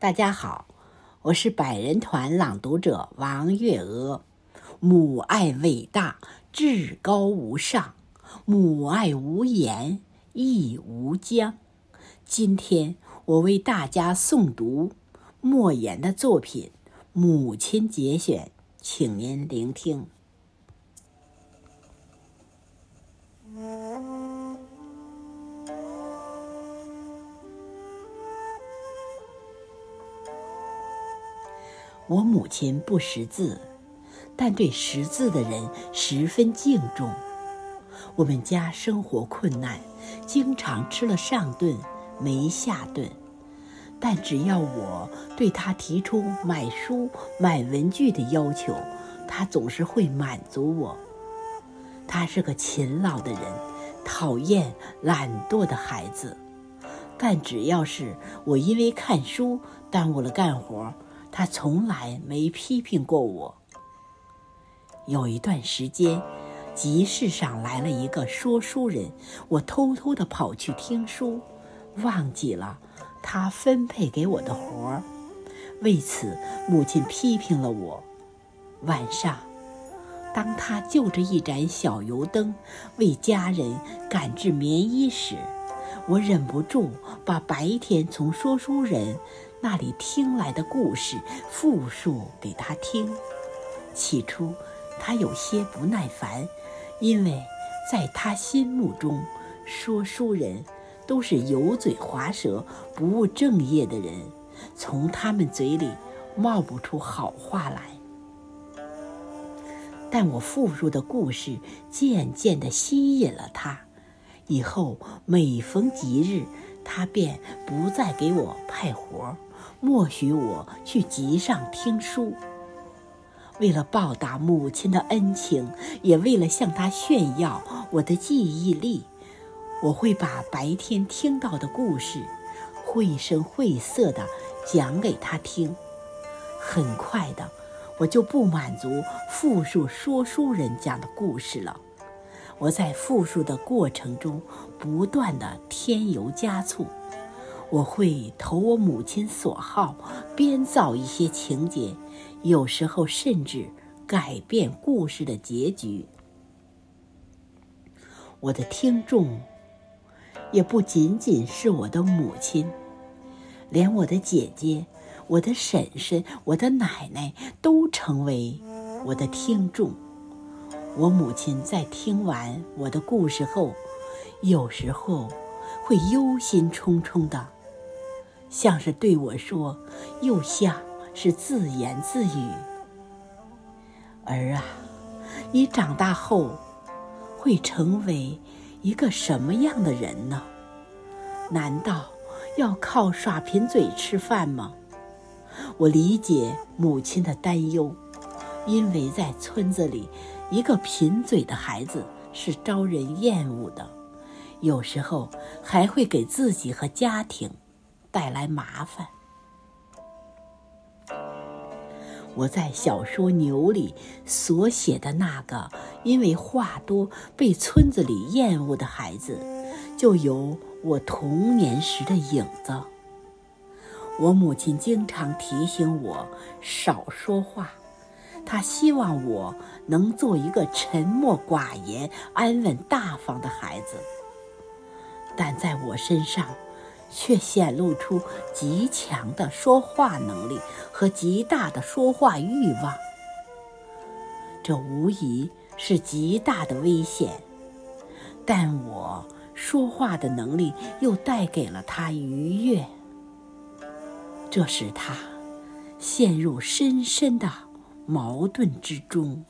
大家好，我是百人团朗读者王月娥。母爱伟大，至高无上；母爱无言，亦无疆。今天我为大家诵读莫言的作品《母亲节选》，请您聆听。我母亲不识字，但对识字的人十分敬重。我们家生活困难，经常吃了上顿没下顿，但只要我对他提出买书、买文具的要求，他总是会满足我。他是个勤劳的人，讨厌懒惰的孩子，但只要是我因为看书耽误了干活。他从来没批评过我。有一段时间，集市上来了一个说书人，我偷偷的跑去听书，忘记了他分配给我的活儿。为此，母亲批评了我。晚上，当他就着一盏小油灯为家人赶制棉衣时，我忍不住把白天从说书人。那里听来的故事复述给他听。起初，他有些不耐烦，因为在他心目中，说书人都是油嘴滑舌、不务正业的人，从他们嘴里冒不出好话来。但我复述的故事渐渐地吸引了他，以后每逢吉日，他便不再给我派活儿。默许我去集上听书。为了报答母亲的恩情，也为了向她炫耀我的记忆力，我会把白天听到的故事，绘声绘色地讲给她听。很快的，我就不满足复述说书人讲的故事了。我在复述的过程中，不断地添油加醋。我会投我母亲所好，编造一些情节，有时候甚至改变故事的结局。我的听众也不仅仅是我的母亲，连我的姐姐、我的婶婶、我的奶奶都成为我的听众。我母亲在听完我的故事后，有时候会忧心忡忡的。像是对我说，又像是自言自语。儿啊，你长大后会成为一个什么样的人呢？难道要靠耍贫嘴吃饭吗？我理解母亲的担忧，因为在村子里，一个贫嘴的孩子是招人厌恶的，有时候还会给自己和家庭。带来麻烦。我在小说《牛》里所写的那个因为话多被村子里厌恶的孩子，就有我童年时的影子。我母亲经常提醒我少说话，她希望我能做一个沉默寡言、安稳大方的孩子。但在我身上。却显露出极强的说话能力和极大的说话欲望，这无疑是极大的危险。但我说话的能力又带给了他愉悦，这使他陷入深深的矛盾之中。